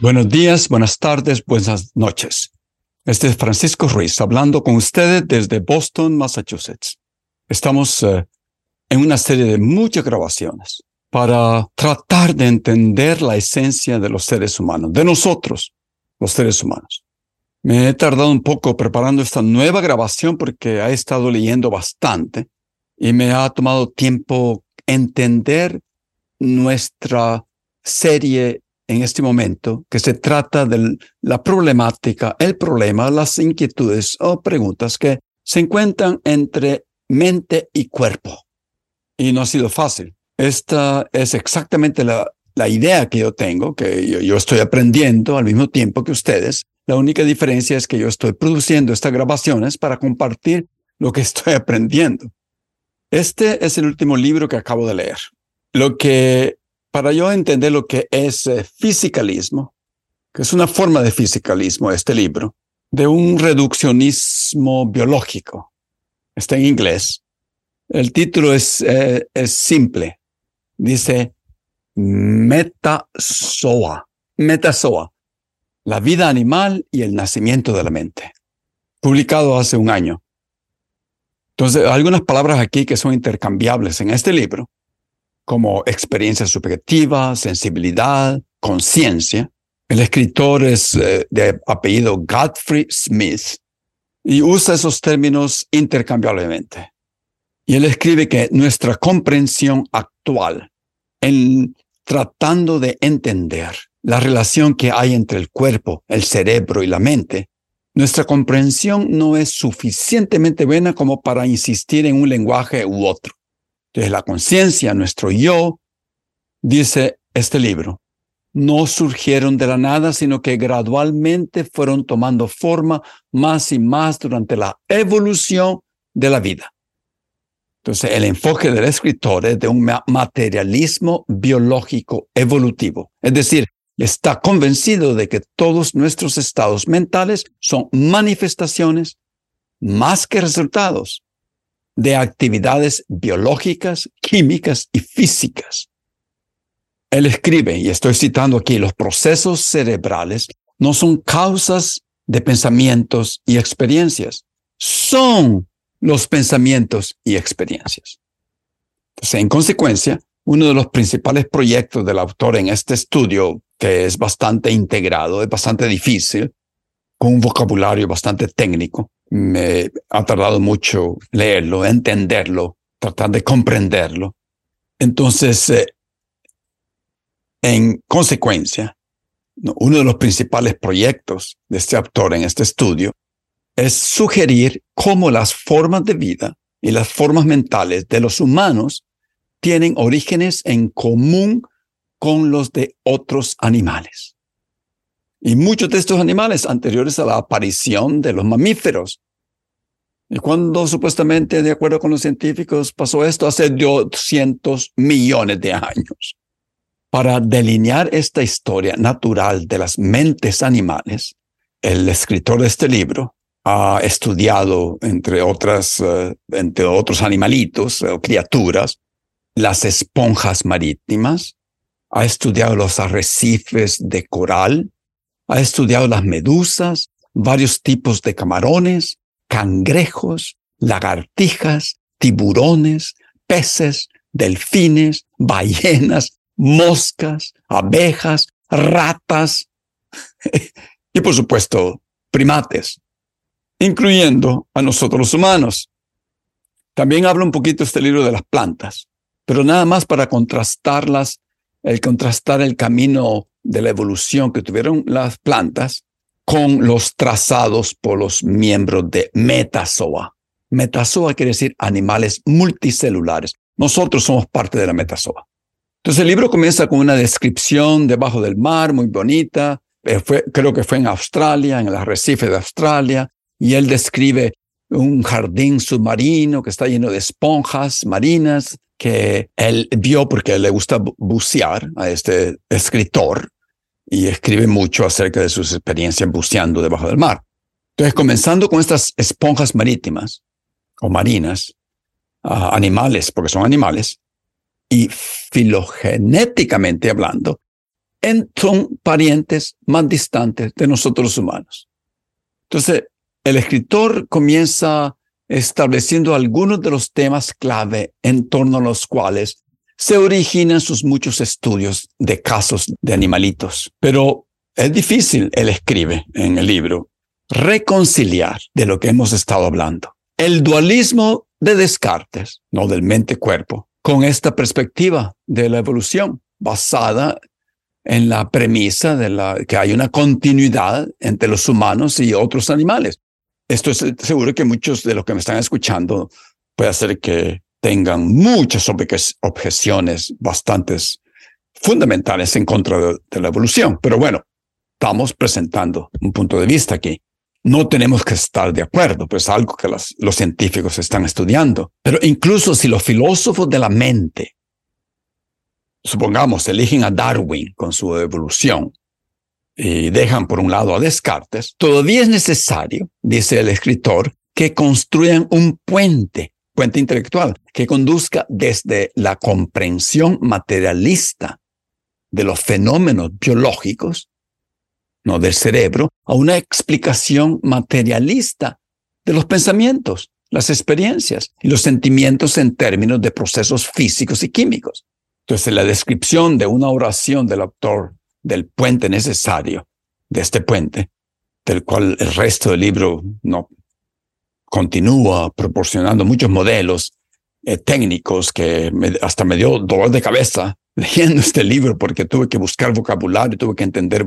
Buenos días, buenas tardes, buenas noches. Este es Francisco Ruiz hablando con ustedes desde Boston, Massachusetts. Estamos eh, en una serie de muchas grabaciones para tratar de entender la esencia de los seres humanos, de nosotros, los seres humanos. Me he tardado un poco preparando esta nueva grabación porque he estado leyendo bastante y me ha tomado tiempo entender nuestra serie en este momento que se trata de la problemática, el problema, las inquietudes o preguntas que se encuentran entre mente y cuerpo. Y no ha sido fácil. Esta es exactamente la, la idea que yo tengo, que yo, yo estoy aprendiendo al mismo tiempo que ustedes. La única diferencia es que yo estoy produciendo estas grabaciones para compartir lo que estoy aprendiendo. Este es el último libro que acabo de leer. Lo que para yo entender lo que es eh, fisicalismo, que es una forma de fisicalismo este libro, de un reduccionismo biológico. Está en inglés. El título es, eh, es simple. Dice Metazoa. Metazoa. La vida animal y el nacimiento de la mente. Publicado hace un año. Entonces, algunas palabras aquí que son intercambiables en este libro como experiencia subjetiva, sensibilidad, conciencia. El escritor es eh, de apellido Godfrey Smith y usa esos términos intercambiablemente. Y él escribe que nuestra comprensión actual en tratando de entender la relación que hay entre el cuerpo, el cerebro y la mente, nuestra comprensión no es suficientemente buena como para insistir en un lenguaje u otro de la conciencia, nuestro yo, dice este libro, no surgieron de la nada, sino que gradualmente fueron tomando forma más y más durante la evolución de la vida. Entonces, el enfoque del escritor es de un materialismo biológico evolutivo. Es decir, está convencido de que todos nuestros estados mentales son manifestaciones más que resultados de actividades biológicas, químicas y físicas. Él escribe, y estoy citando aquí, los procesos cerebrales no son causas de pensamientos y experiencias, son los pensamientos y experiencias. Entonces, en consecuencia, uno de los principales proyectos del autor en este estudio, que es bastante integrado, es bastante difícil, con un vocabulario bastante técnico, me ha tardado mucho leerlo, entenderlo, tratar de comprenderlo. Entonces, eh, en consecuencia, uno de los principales proyectos de este autor en este estudio es sugerir cómo las formas de vida y las formas mentales de los humanos tienen orígenes en común con los de otros animales. Y muchos de estos animales anteriores a la aparición de los mamíferos. ¿Y cuando supuestamente, de acuerdo con los científicos, pasó esto? Hace 200 millones de años. Para delinear esta historia natural de las mentes animales, el escritor de este libro ha estudiado, entre otras, eh, entre otros animalitos o criaturas, las esponjas marítimas, ha estudiado los arrecifes de coral, ha estudiado las medusas, varios tipos de camarones, cangrejos, lagartijas, tiburones, peces, delfines, ballenas, moscas, abejas, ratas y por supuesto primates, incluyendo a nosotros los humanos. También habla un poquito este libro de las plantas, pero nada más para contrastarlas, el contrastar el camino de la evolución que tuvieron las plantas con los trazados por los miembros de Metazoa. Metazoa quiere decir animales multicelulares. Nosotros somos parte de la Metazoa. Entonces el libro comienza con una descripción debajo del mar muy bonita. Eh, creo que fue en Australia, en el arrecife de Australia, y él describe un jardín submarino que está lleno de esponjas marinas que él vio porque le gusta bucear a este escritor y escribe mucho acerca de sus experiencias buceando debajo del mar. Entonces, comenzando con estas esponjas marítimas o marinas, ah, animales, porque son animales, y filogenéticamente hablando, son parientes más distantes de nosotros los humanos. Entonces, el escritor comienza estableciendo algunos de los temas clave en torno a los cuales se originan sus muchos estudios de casos de animalitos. Pero es difícil, él escribe en el libro, reconciliar de lo que hemos estado hablando. El dualismo de Descartes, no del mente-cuerpo, con esta perspectiva de la evolución basada en la premisa de la, que hay una continuidad entre los humanos y otros animales. Esto es seguro que muchos de los que me están escuchando puede hacer que tengan muchas objeciones bastantes fundamentales en contra de, la evolución. Pero bueno, estamos presentando un punto de vista aquí. No tenemos que estar de acuerdo, pues algo que los científicos están estudiando. Pero incluso si los filósofos de la mente, supongamos, eligen a Darwin con su evolución, y dejan por un lado a Descartes, todavía es necesario, dice el escritor, que construyan un puente, puente intelectual, que conduzca desde la comprensión materialista de los fenómenos biológicos, no del cerebro, a una explicación materialista de los pensamientos, las experiencias y los sentimientos en términos de procesos físicos y químicos. Entonces, la descripción de una oración del autor del puente necesario, de este puente, del cual el resto del libro no continúa proporcionando muchos modelos eh, técnicos que hasta me dio dolor de cabeza leyendo este libro porque tuve que buscar vocabulario, tuve que entender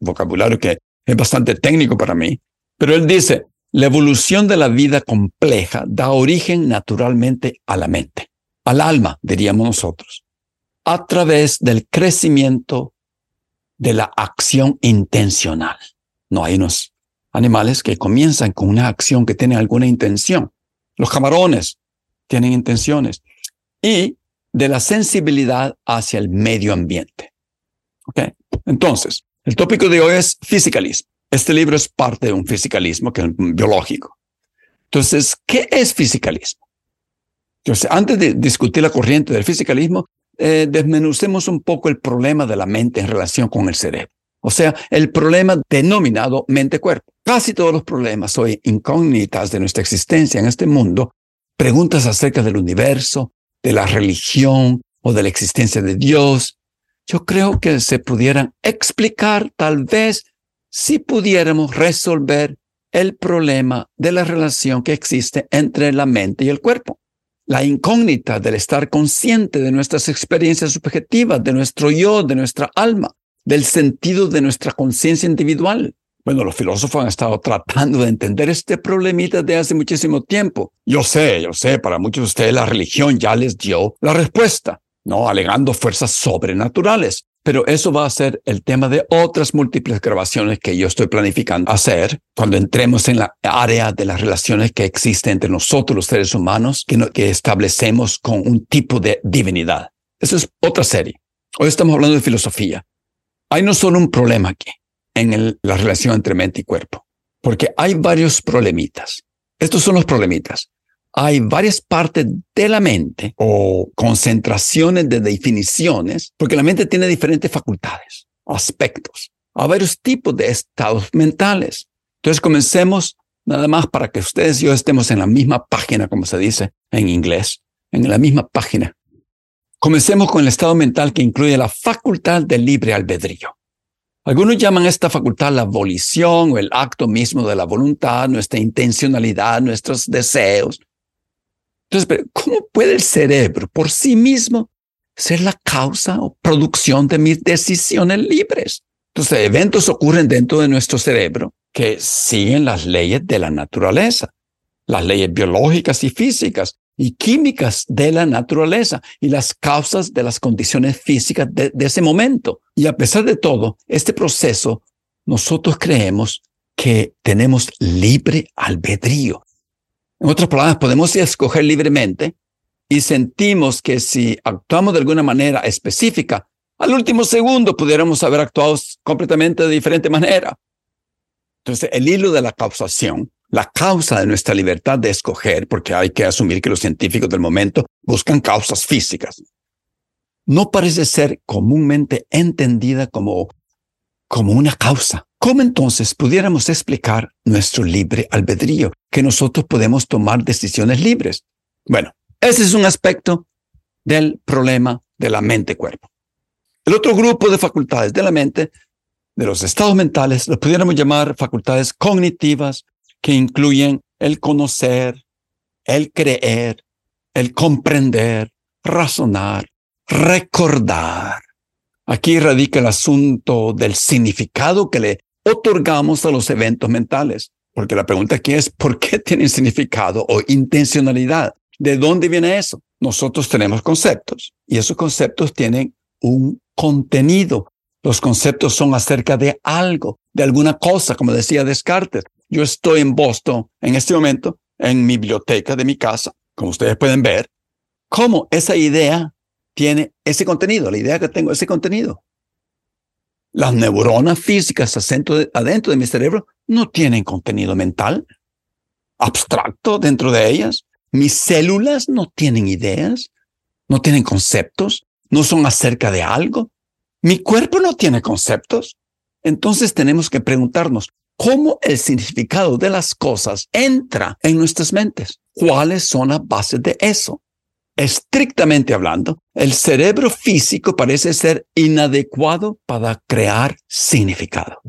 vocabulario que es bastante técnico para mí. Pero él dice, la evolución de la vida compleja da origen naturalmente a la mente, al alma, diríamos nosotros, a través del crecimiento de la acción intencional. No hay unos animales que comienzan con una acción que tiene alguna intención. Los camarones tienen intenciones. Y de la sensibilidad hacia el medio ambiente. ¿Ok? Entonces, el tópico de hoy es fisicalismo. Este libro es parte de un fisicalismo que es biológico. Entonces, ¿qué es fisicalismo? Entonces, antes de discutir la corriente del fisicalismo, eh, desmenucemos un poco el problema de la mente en relación con el cerebro. O sea, el problema denominado mente-cuerpo. Casi todos los problemas o incógnitas de nuestra existencia en este mundo, preguntas acerca del universo, de la religión o de la existencia de Dios, yo creo que se pudieran explicar tal vez si pudiéramos resolver el problema de la relación que existe entre la mente y el cuerpo la incógnita del estar consciente de nuestras experiencias subjetivas, de nuestro yo, de nuestra alma, del sentido de nuestra conciencia individual. Bueno, los filósofos han estado tratando de entender este problemita desde hace muchísimo tiempo. Yo sé, yo sé, para muchos de ustedes la religión ya les dio la respuesta, ¿no? Alegando fuerzas sobrenaturales. Pero eso va a ser el tema de otras múltiples grabaciones que yo estoy planificando hacer cuando entremos en la área de las relaciones que existen entre nosotros los seres humanos que, que establecemos con un tipo de divinidad. Eso es otra serie. Hoy estamos hablando de filosofía. Hay no solo un problema aquí en la relación entre mente y cuerpo, porque hay varios problemitas. Estos son los problemitas hay varias partes de la mente o concentraciones de definiciones, porque la mente tiene diferentes facultades, aspectos. Hay varios tipos de estados mentales. Entonces comencemos nada más para que ustedes y yo estemos en la misma página, como se dice en inglés, en la misma página. Comencemos con el estado mental que incluye la facultad del libre albedrío. Algunos llaman esta facultad la volición o el acto mismo de la voluntad, nuestra intencionalidad, nuestros deseos, entonces, ¿cómo puede el cerebro por sí mismo ser la causa o producción de mis decisiones libres? Entonces, eventos ocurren dentro de nuestro cerebro que siguen las leyes de la naturaleza, las leyes biológicas y físicas y químicas de la naturaleza y las causas de las condiciones físicas de, de ese momento. Y a pesar de todo, este proceso, nosotros creemos que tenemos libre albedrío. En otras palabras, podemos escoger libremente y sentimos que si actuamos de alguna manera específica, al último segundo pudiéramos haber actuado completamente de diferente manera. Entonces, el hilo de la causación, la causa de nuestra libertad de escoger, porque hay que asumir que los científicos del momento buscan causas físicas, no parece ser comúnmente entendida como, como una causa. ¿Cómo entonces pudiéramos explicar nuestro libre albedrío, que nosotros podemos tomar decisiones libres? Bueno, ese es un aspecto del problema de la mente-cuerpo. El otro grupo de facultades de la mente, de los estados mentales, los pudiéramos llamar facultades cognitivas, que incluyen el conocer, el creer, el comprender, razonar, recordar. Aquí radica el asunto del significado que le otorgamos a los eventos mentales, porque la pregunta aquí es, ¿por qué tienen significado o intencionalidad? ¿De dónde viene eso? Nosotros tenemos conceptos y esos conceptos tienen un contenido. Los conceptos son acerca de algo, de alguna cosa, como decía Descartes. Yo estoy en Boston en este momento, en mi biblioteca de mi casa, como ustedes pueden ver, cómo esa idea tiene ese contenido, la idea que tengo, ese contenido. Las neuronas físicas adentro de mi cerebro no tienen contenido mental abstracto dentro de ellas. Mis células no tienen ideas, no tienen conceptos, no son acerca de algo. Mi cuerpo no tiene conceptos. Entonces tenemos que preguntarnos cómo el significado de las cosas entra en nuestras mentes. ¿Cuáles son las bases de eso? Estrictamente hablando, el cerebro físico parece ser inadecuado para crear significado.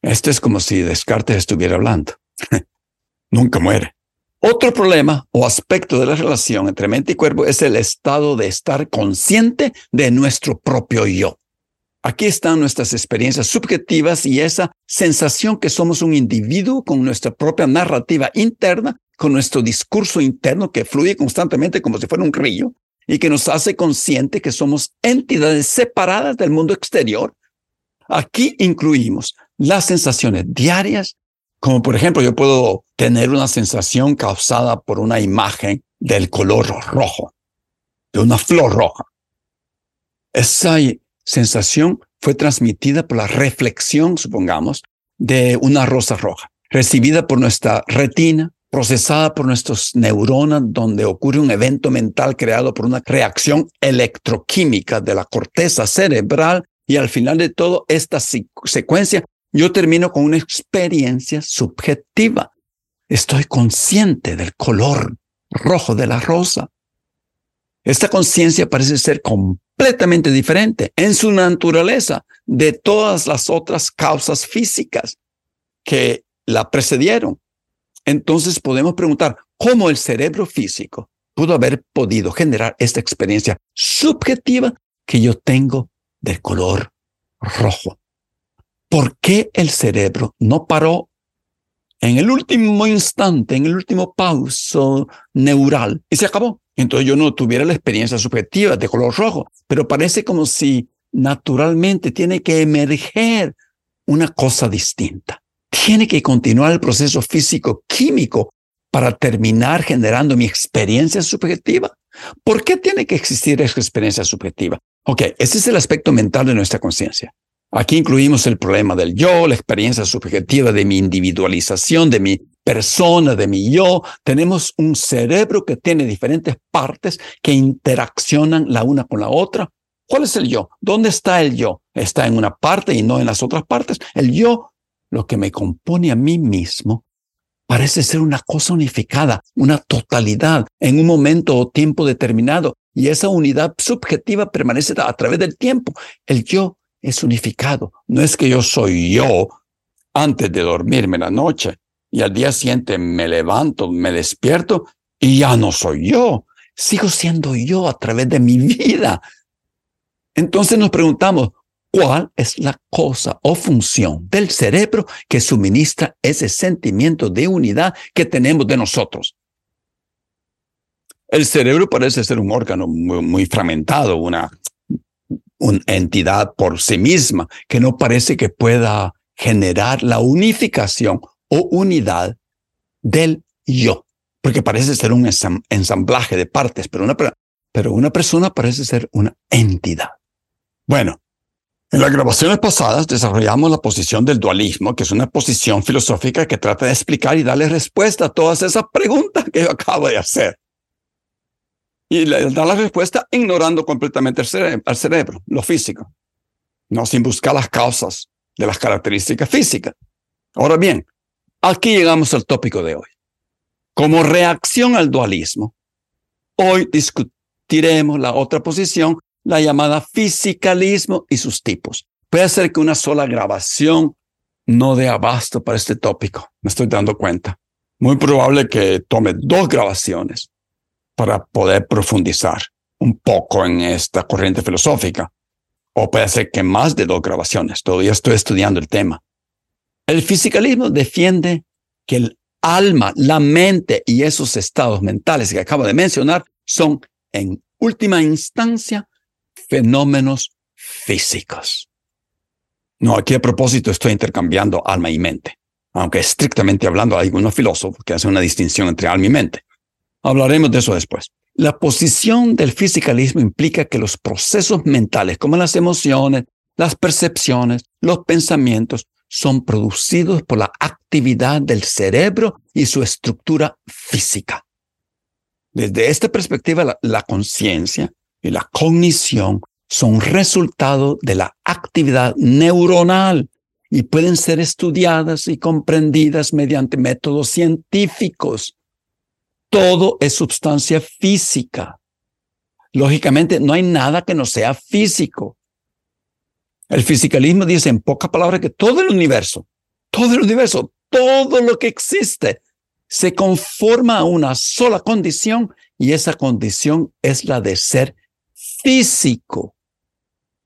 Esto es como si Descartes estuviera hablando. Nunca muere. Otro problema o aspecto de la relación entre mente y cuerpo es el estado de estar consciente de nuestro propio yo. Aquí están nuestras experiencias subjetivas y esa sensación que somos un individuo con nuestra propia narrativa interna, con nuestro discurso interno que fluye constantemente como si fuera un río y que nos hace consciente que somos entidades separadas del mundo exterior. Aquí incluimos las sensaciones diarias, como por ejemplo, yo puedo tener una sensación causada por una imagen del color rojo, de una flor roja. Esa sensación fue transmitida por la reflexión, supongamos, de una rosa roja, recibida por nuestra retina, procesada por nuestras neuronas, donde ocurre un evento mental creado por una reacción electroquímica de la corteza cerebral y al final de todo esta secuencia yo termino con una experiencia subjetiva. Estoy consciente del color rojo de la rosa. Esta conciencia parece ser completamente diferente en su naturaleza de todas las otras causas físicas que la precedieron. Entonces podemos preguntar cómo el cerebro físico pudo haber podido generar esta experiencia subjetiva que yo tengo del color rojo. ¿Por qué el cerebro no paró en el último instante, en el último pauso neural y se acabó? Entonces yo no tuviera la experiencia subjetiva de color rojo, pero parece como si naturalmente tiene que emerger una cosa distinta. Tiene que continuar el proceso físico-químico para terminar generando mi experiencia subjetiva. ¿Por qué tiene que existir esa experiencia subjetiva? Ok, ese es el aspecto mental de nuestra conciencia. Aquí incluimos el problema del yo, la experiencia subjetiva de mi individualización, de mi persona, de mi yo. Tenemos un cerebro que tiene diferentes partes que interaccionan la una con la otra. ¿Cuál es el yo? ¿Dónde está el yo? ¿Está en una parte y no en las otras partes? El yo, lo que me compone a mí mismo, parece ser una cosa unificada, una totalidad en un momento o tiempo determinado. Y esa unidad subjetiva permanece a través del tiempo. El yo es unificado. No es que yo soy yo antes de dormirme la noche y al día siguiente me levanto, me despierto y ya no soy yo. Sigo siendo yo a través de mi vida. Entonces nos preguntamos, ¿Cuál es la cosa o función del cerebro que suministra ese sentimiento de unidad que tenemos de nosotros? El cerebro parece ser un órgano muy, fragmentado, una, una entidad por sí misma que no parece que pueda generar la unificación o unidad del yo, porque parece ser un ensamblaje de partes, pero una, pero una persona parece ser una entidad. Bueno, en las grabaciones pasadas desarrollamos la posición del dualismo, que es una posición filosófica que trata de explicar y darle respuesta a todas esas preguntas que yo acabo de hacer. Y le da la respuesta ignorando completamente al cerebro, lo físico, no sin buscar las causas de las características físicas. Ahora bien, aquí llegamos al tópico de hoy. Como reacción al dualismo, hoy discutiremos la otra posición la llamada fisicalismo y sus tipos. Puede ser que una sola grabación no dé abasto para este tópico, me estoy dando cuenta. Muy probable que tome dos grabaciones para poder profundizar un poco en esta corriente filosófica. O puede ser que más de dos grabaciones. Todavía estoy estudiando el tema. El fisicalismo defiende que el alma, la mente y esos estados mentales que acabo de mencionar son, en última instancia, fenómenos físicos. No, aquí a propósito estoy intercambiando alma y mente, aunque estrictamente hablando hay algunos filósofos que hacen una distinción entre alma y mente. Hablaremos de eso después. La posición del fisicalismo implica que los procesos mentales, como las emociones, las percepciones, los pensamientos, son producidos por la actividad del cerebro y su estructura física. Desde esta perspectiva, la, la conciencia y la cognición son resultado de la actividad neuronal y pueden ser estudiadas y comprendidas mediante métodos científicos. Todo es sustancia física. Lógicamente, no hay nada que no sea físico. El fisicalismo dice en pocas palabras que todo el universo, todo el universo, todo lo que existe, se conforma a una sola condición y esa condición es la de ser físico.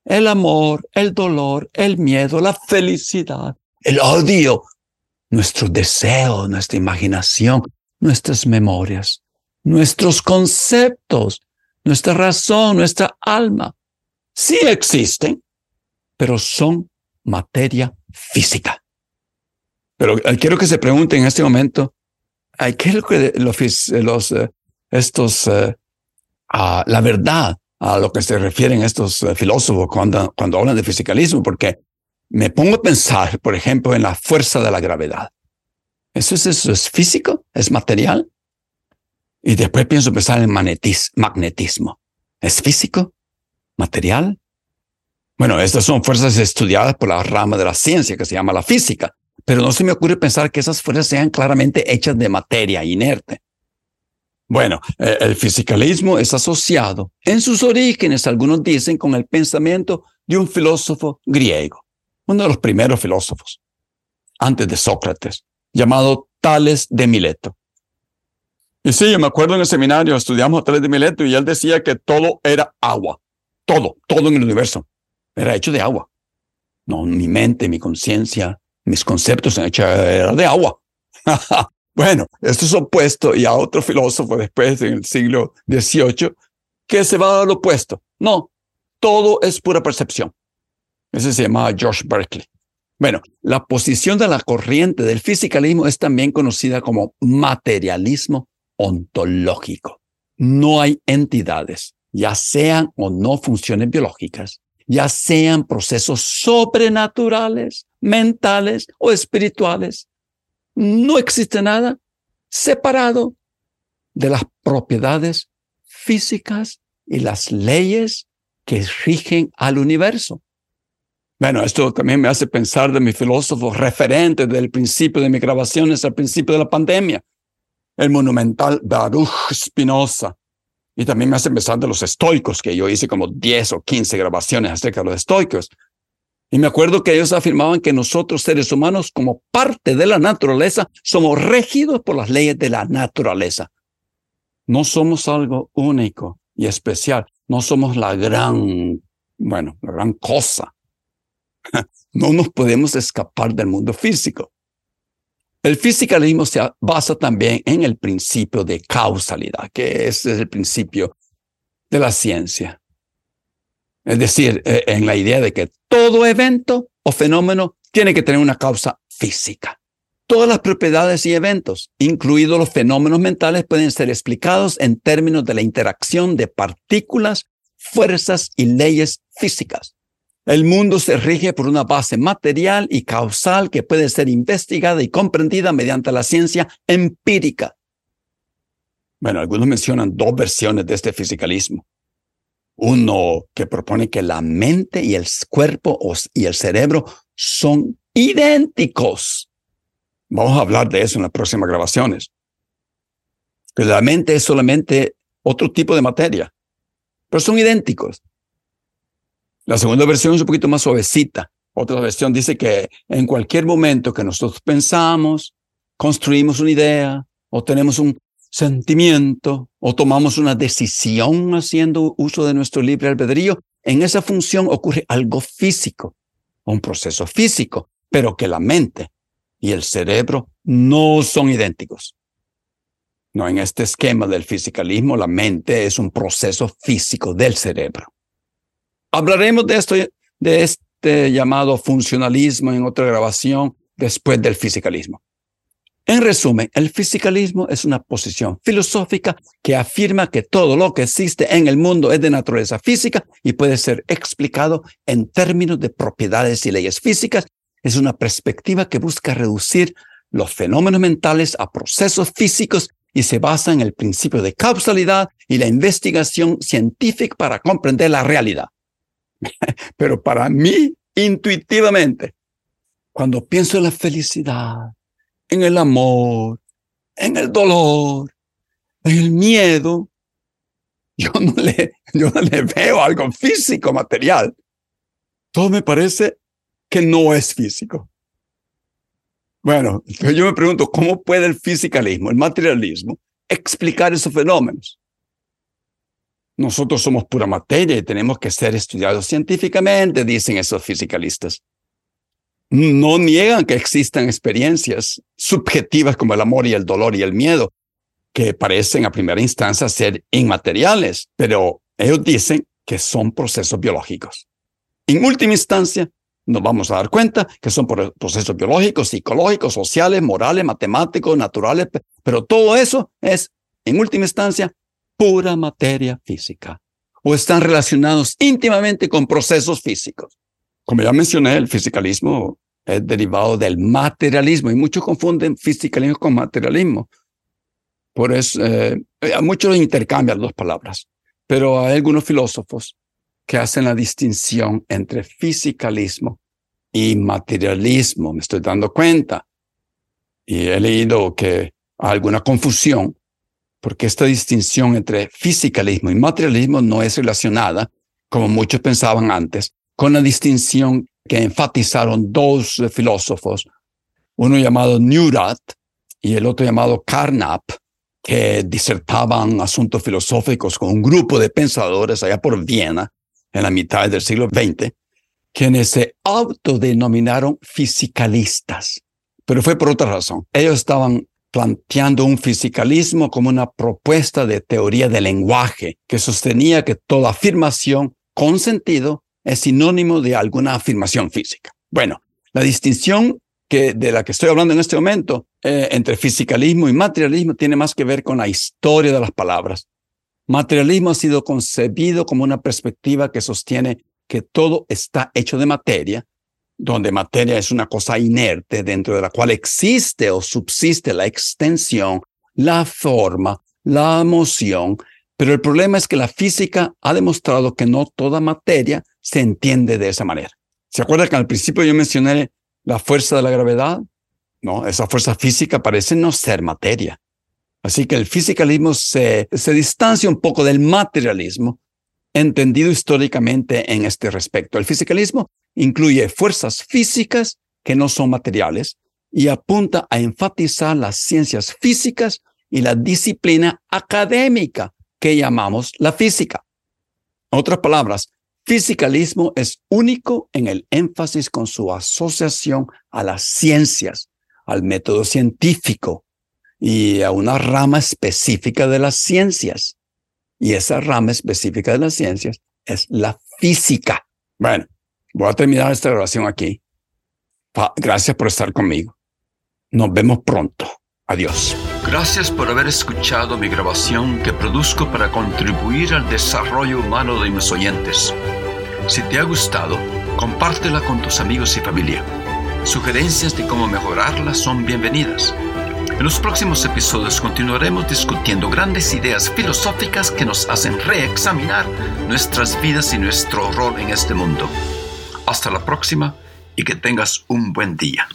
El amor, el dolor, el miedo, la felicidad, el odio, nuestro deseo, nuestra imaginación, nuestras memorias, nuestros conceptos, nuestra razón, nuestra alma, sí existen, pero son materia física. Pero eh, quiero que se pregunten en este momento, ¿qué es lo que los, los eh, estos, la verdad a lo que se refieren estos eh, filósofos cuando, cuando hablan de fisicalismo, porque me pongo a pensar, por ejemplo, en la fuerza de la gravedad. ¿Eso es, eso es físico? ¿Es material? Y después pienso pensar en magnetismo. ¿Es físico? ¿Material? Bueno, estas son fuerzas estudiadas por la rama de la ciencia que se llama la física, pero no se me ocurre pensar que esas fuerzas sean claramente hechas de materia inerte. Bueno, eh, el fisicalismo es asociado en sus orígenes, algunos dicen, con el pensamiento de un filósofo griego, uno de los primeros filósofos, antes de Sócrates, llamado Tales de Mileto. Y sí, yo me acuerdo en el seminario, estudiamos a Tales de Mileto y él decía que todo era agua, todo, todo en el universo era hecho de agua. No, mi mente, mi conciencia, mis conceptos eran de agua. Bueno, esto es opuesto y a otro filósofo después en el siglo XVIII que se va al opuesto. No, todo es pura percepción. Ese se llamaba George Berkeley. Bueno, la posición de la corriente del fisicalismo es también conocida como materialismo ontológico. No hay entidades, ya sean o no funciones biológicas, ya sean procesos sobrenaturales, mentales o espirituales, no existe nada separado de las propiedades físicas y las leyes que rigen al universo. Bueno, esto también me hace pensar de mi filósofo referente del principio de mis grabaciones al principio de la pandemia, el monumental Baruch Spinoza. Y también me hace pensar de los estoicos, que yo hice como 10 o 15 grabaciones acerca de los estoicos. Y me acuerdo que ellos afirmaban que nosotros seres humanos, como parte de la naturaleza, somos regidos por las leyes de la naturaleza. No somos algo único y especial. No somos la gran, bueno, la gran cosa. No nos podemos escapar del mundo físico. El fisicalismo se basa también en el principio de causalidad, que es el principio de la ciencia. Es decir, eh, en la idea de que todo evento o fenómeno tiene que tener una causa física. Todas las propiedades y eventos, incluidos los fenómenos mentales, pueden ser explicados en términos de la interacción de partículas, fuerzas y leyes físicas. El mundo se rige por una base material y causal que puede ser investigada y comprendida mediante la ciencia empírica. Bueno, algunos mencionan dos versiones de este fisicalismo. Uno que propone que la mente y el cuerpo y el cerebro son idénticos. Vamos a hablar de eso en las próximas grabaciones. Que la mente es solamente otro tipo de materia, pero son idénticos. La segunda versión es un poquito más suavecita. Otra versión dice que en cualquier momento que nosotros pensamos, construimos una idea o tenemos un sentimiento o tomamos una decisión haciendo uso de nuestro libre albedrío, en esa función ocurre algo físico, un proceso físico, pero que la mente y el cerebro no son idénticos. No, en este esquema del fisicalismo, la mente es un proceso físico del cerebro. Hablaremos de esto, de este llamado funcionalismo en otra grabación después del fisicalismo. En resumen, el fisicalismo es una posición filosófica que afirma que todo lo que existe en el mundo es de naturaleza física y puede ser explicado en términos de propiedades y leyes físicas. Es una perspectiva que busca reducir los fenómenos mentales a procesos físicos y se basa en el principio de causalidad y la investigación científica para comprender la realidad. Pero para mí, intuitivamente, cuando pienso en la felicidad, en el amor, en el dolor, en el miedo, yo no le, veo algo físico, material. Todo me parece que no es físico. Bueno, yo me pregunto, ¿cómo puede el fisicalismo, el materialismo, explicar esos fenómenos? Nosotros somos pura materia y tenemos que ser estudiados científicamente, dicen esos fisicalistas. No niegan que existan experiencias subjetivas como el amor y el dolor y el miedo, que parecen a primera instancia ser inmateriales, pero ellos dicen que son procesos biológicos. En última instancia, nos vamos a dar cuenta que son procesos biológicos, psicológicos, sociales, morales, matemáticos, naturales, pero todo eso es, en última instancia, pura materia física o están relacionados íntimamente con procesos físicos. Como ya mencioné, el fisicalismo es derivado del materialismo y muchos confunden fisicalismo con materialismo. Por eso, eh, muchos intercambian dos palabras, pero hay algunos filósofos que hacen la distinción entre fisicalismo y materialismo. Me estoy dando cuenta. Y he leído que hay alguna confusión porque esta distinción entre fisicalismo y materialismo no es relacionada, como muchos pensaban antes, con la distinción que enfatizaron dos filósofos, uno llamado Neurath y el otro llamado Carnap, que disertaban asuntos filosóficos con un grupo de pensadores allá por Viena en la mitad del siglo XX, quienes se autodenominaron fisicalistas. Pero fue por otra razón. Ellos estaban planteando un fisicalismo como una propuesta de teoría del lenguaje que sostenía que toda afirmación con sentido es sinónimo de alguna afirmación física. Bueno, la distinción que, de la que estoy hablando en este momento eh, entre fisicalismo y materialismo tiene más que ver con la historia de las palabras. Materialismo ha sido concebido como una perspectiva que sostiene que todo está hecho de materia donde materia es una cosa inerte dentro de la cual existe o subsiste la extensión, la forma, la emoción, pero el problema es que la física ha demostrado que no toda materia se entiende de esa manera. ¿Se acuerdan que al principio yo mencioné la fuerza de la gravedad? No, esa fuerza física parece no ser materia. Así que el fisicalismo se, se distancia un poco del materialismo, entendido históricamente en este respecto. El fisicalismo incluye fuerzas físicas que no son materiales y apunta a enfatizar las ciencias físicas y la disciplina académica que llamamos la física. En otras palabras, fisicalismo es único en el énfasis con su asociación a las ciencias, al método científico y a una rama específica de las ciencias. Y esa rama específica de las ciencias es la física. Bueno, voy a terminar esta oración aquí. Gracias por estar conmigo. Nos vemos pronto. Adiós. Gracias por haber escuchado mi grabación que produzco para contribuir al desarrollo humano de mis oyentes. Si te ha gustado, compártela con tus amigos y familia. Sugerencias de cómo mejorarla son bienvenidas. En los próximos episodios continuaremos discutiendo grandes ideas filosóficas que nos hacen reexaminar nuestras vidas y nuestro rol en este mundo. Hasta la próxima y que tengas un buen día.